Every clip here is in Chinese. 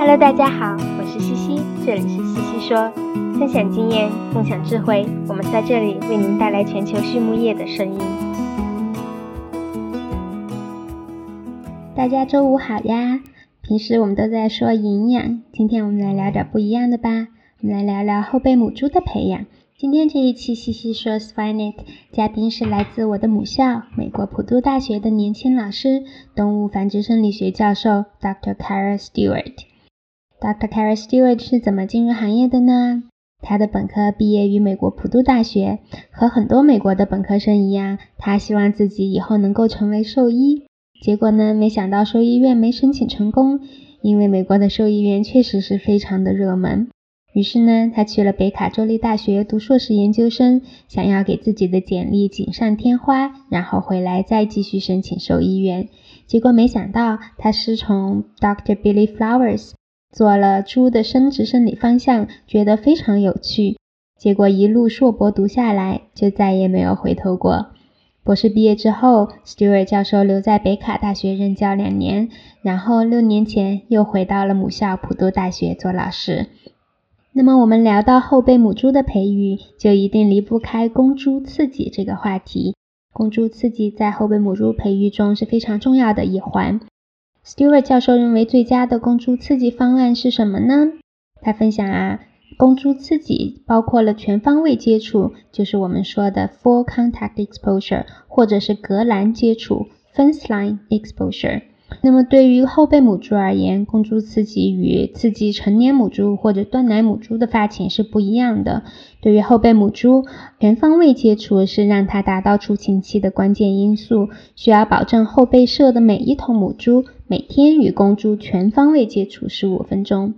Hello，大家好，我是西西，这里是西西说，分享经验，共享智慧，我们在这里为您带来全球畜牧业的声音。大家周五好呀！平时我们都在说营养，今天我们来聊点不一样的吧，我们来聊聊后备母猪的培养。今天这一期西西说 s p i n e t 嘉宾是来自我的母校美国普渡大学的年轻老师，动物繁殖生理学教授 Dr. Kara Stewart。Dr. Kara Stewart 是怎么进入行业的呢？他的本科毕业于美国普渡大学，和很多美国的本科生一样，他希望自己以后能够成为兽医。结果呢，没想到兽医院没申请成功，因为美国的兽医院确实是非常的热门。于是呢，他去了北卡州立大学读硕士研究生，想要给自己的简历锦上添花，然后回来再继续申请兽医院。结果没想到，他师从 Dr. Billy Flowers 做了猪的生殖生理方向，觉得非常有趣。结果一路硕博读下来，就再也没有回头过。博士毕业之后，Stewart 教授留在北卡大学任教两年，然后六年前又回到了母校普渡大学做老师。那么我们聊到后备母猪的培育，就一定离不开公猪刺激这个话题。公猪刺激在后备母猪培育中是非常重要的一环。Stewart 教授认为最佳的公猪刺激方案是什么呢？他分享啊，公猪刺激包括了全方位接触，就是我们说的 full contact exposure，或者是隔栏接触 fence line exposure。那么对于后备母猪而言，公猪刺激与刺激成年母猪或者断奶母猪的发情是不一样的。对于后备母猪，全方位接触是让它达到出勤期的关键因素，需要保证后备舍的每一头母猪每天与公猪全方位接触十五分钟。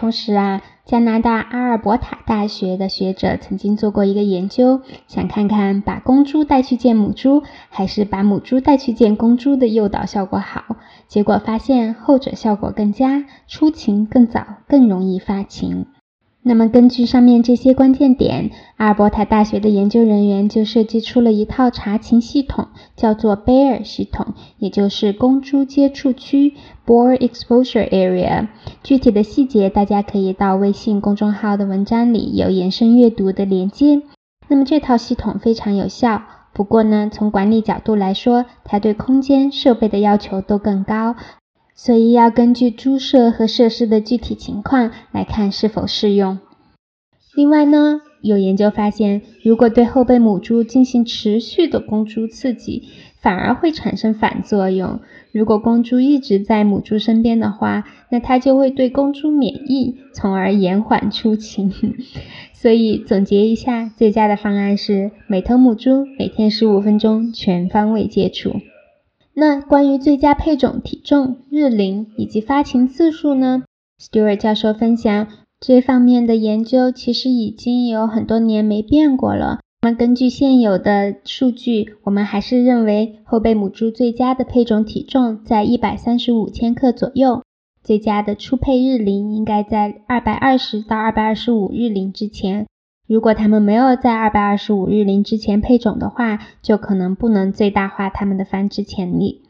同时啊，加拿大阿尔伯塔大学的学者曾经做过一个研究，想看看把公猪带去见母猪，还是把母猪带去见公猪的诱导效果好。结果发现后者效果更佳，出勤更早，更容易发情。那么根据上面这些关键点，阿尔伯塔大学的研究人员就设计出了一套查情系统，叫做 “bear 系统，也就是公猪接触区 b o r Exposure Area）。具体的细节大家可以到微信公众号的文章里有延伸阅读的连接。那么这套系统非常有效，不过呢，从管理角度来说，它对空间设备的要求都更高。所以要根据猪舍和设施的具体情况来看是否适用。另外呢，有研究发现，如果对后备母猪进行持续的公猪刺激，反而会产生反作用。如果公猪一直在母猪身边的话，那它就会对公猪免疫，从而延缓出情。所以总结一下，最佳的方案是每头母猪每天十五分钟全方位接触。那关于最佳配种体重、日龄以及发情次数呢？Stewart 教授分享，这方面的研究其实已经有很多年没变过了。那根据现有的数据，我们还是认为后备母猪最佳的配种体重在一百三十五千克左右，最佳的初配日龄应该在二百二十到二百二十五日龄之前。如果它们没有在二百二十五日龄之前配种的话，就可能不能最大化它们的繁殖潜力。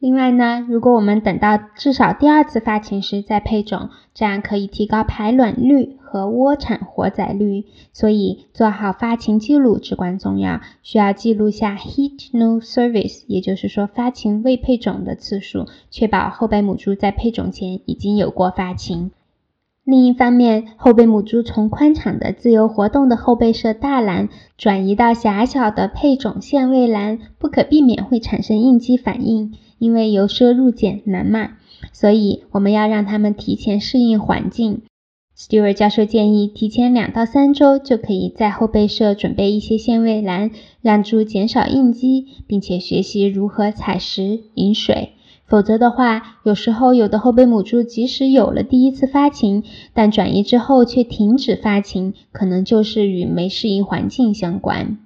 另外呢，如果我们等到至少第二次发情时再配种，这样可以提高排卵率和窝产活仔率。所以做好发情记录至关重要，需要记录下 heat no service，也就是说发情未配种的次数，确保后备母猪在配种前已经有过发情。另一方面，后备母猪从宽敞的自由活动的后备舍大栏转移到狭小的配种限位栏，不可避免会产生应激反应，因为由奢入俭难嘛。所以我们要让它们提前适应环境。Stewart 教授建议，提前两到三周就可以在后备舍准备一些限位栏，让猪减少应激，并且学习如何采食、饮水。否则的话，有时候有的后备母猪即使有了第一次发情，但转移之后却停止发情，可能就是与没适应环境相关。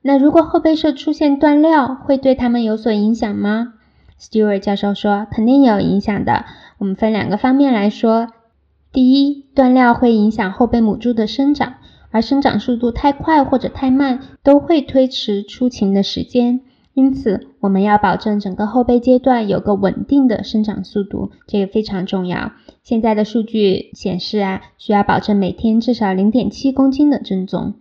那如果后备舍出现断料，会对它们有所影响吗？Stewart 教授说，肯定有影响的。我们分两个方面来说。第一，断料会影响后备母猪的生长，而生长速度太快或者太慢，都会推迟出情的时间。因此，我们要保证整个后备阶段有个稳定的生长速度，这个非常重要。现在的数据显示啊，需要保证每天至少零点七公斤的增重。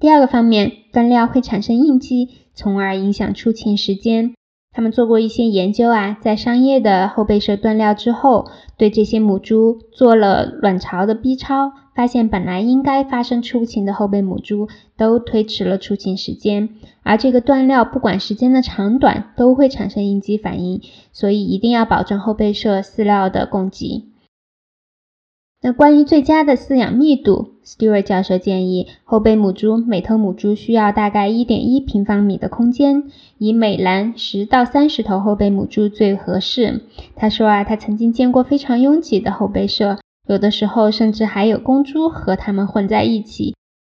第二个方面，断料会产生应激，从而影响出勤时间。他们做过一些研究啊，在商业的后备舍断料之后，对这些母猪做了卵巢的 B 超，发现本来应该发生出勤的后备母猪都推迟了出勤时间，而这个断料不管时间的长短都会产生应激反应，所以一定要保证后备舍饲料的供给。那关于最佳的饲养密度，Stewart 教授建议后备母猪每头母猪需要大概一点一平方米的空间，以每栏十到三十头后备母猪最合适。他说啊，他曾经见过非常拥挤的后备舍，有的时候甚至还有公猪和它们混在一起，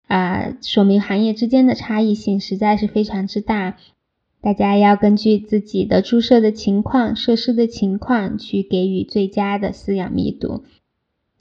啊，说明行业之间的差异性实在是非常之大。大家要根据自己的猪舍的情况、设施的情况去给予最佳的饲养密度。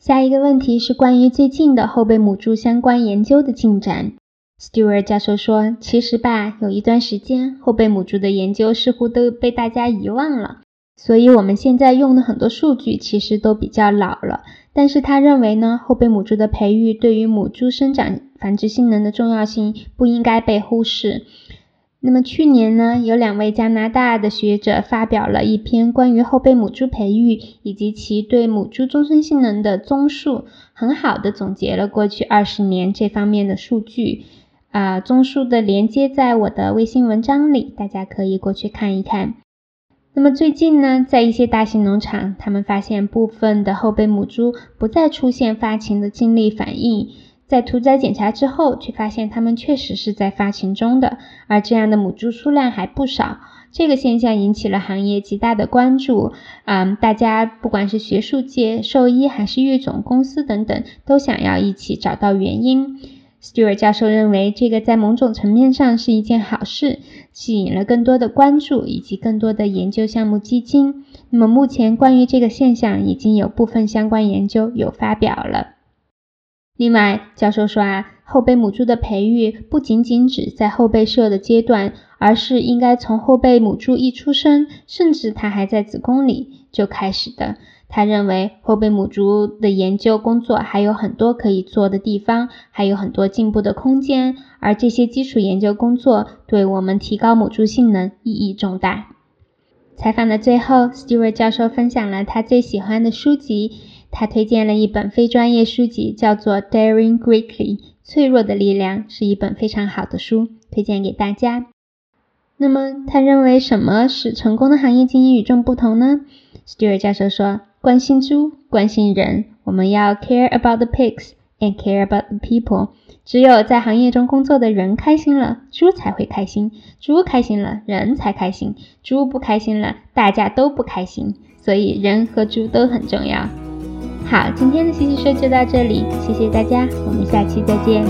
下一个问题是关于最近的后备母猪相关研究的进展。Stewart 教授说：“其实吧，有一段时间后备母猪的研究似乎都被大家遗忘了，所以我们现在用的很多数据其实都比较老了。但是他认为呢，后备母猪的培育对于母猪生长繁殖性能的重要性不应该被忽视。”那么去年呢，有两位加拿大的学者发表了一篇关于后备母猪培育以及其对母猪终身性能的综述，很好的总结了过去二十年这方面的数据。啊，综述的连接在我的微信文章里，大家可以过去看一看。那么最近呢，在一些大型农场，他们发现部分的后备母猪不再出现发情的精力反应。在屠宰检查之后，却发现它们确实是在发情中的，而这样的母猪数量还不少。这个现象引起了行业极大的关注。嗯，大家不管是学术界、兽医还是育种公司等等，都想要一起找到原因。Stewart 教授认为，这个在某种层面上是一件好事，吸引了更多的关注以及更多的研究项目基金。那么，目前关于这个现象，已经有部分相关研究有发表了。另外，教授说啊，后备母猪的培育不仅仅只在后备舍的阶段，而是应该从后备母猪一出生，甚至它还在子宫里就开始的。他认为后备母猪的研究工作还有很多可以做的地方，还有很多进步的空间，而这些基础研究工作对我们提高母猪性能意义重大。采访的最后，Stewart 教授分享了他最喜欢的书籍。他推荐了一本非专业书籍，叫做《Daring Greatly》，脆弱的力量，是一本非常好的书，推荐给大家。那么，他认为什么使成功的行业经营与众不同呢？Stewart 教授说：“关心猪，关心人，我们要 care about the pigs and care about the people。只有在行业中工作的人开心了，猪才会开心；猪开心了，人才开心；猪不开心了，大家都不开心。所以，人和猪都很重要。”好，今天的西西说就到这里，谢谢大家，我们下期再见。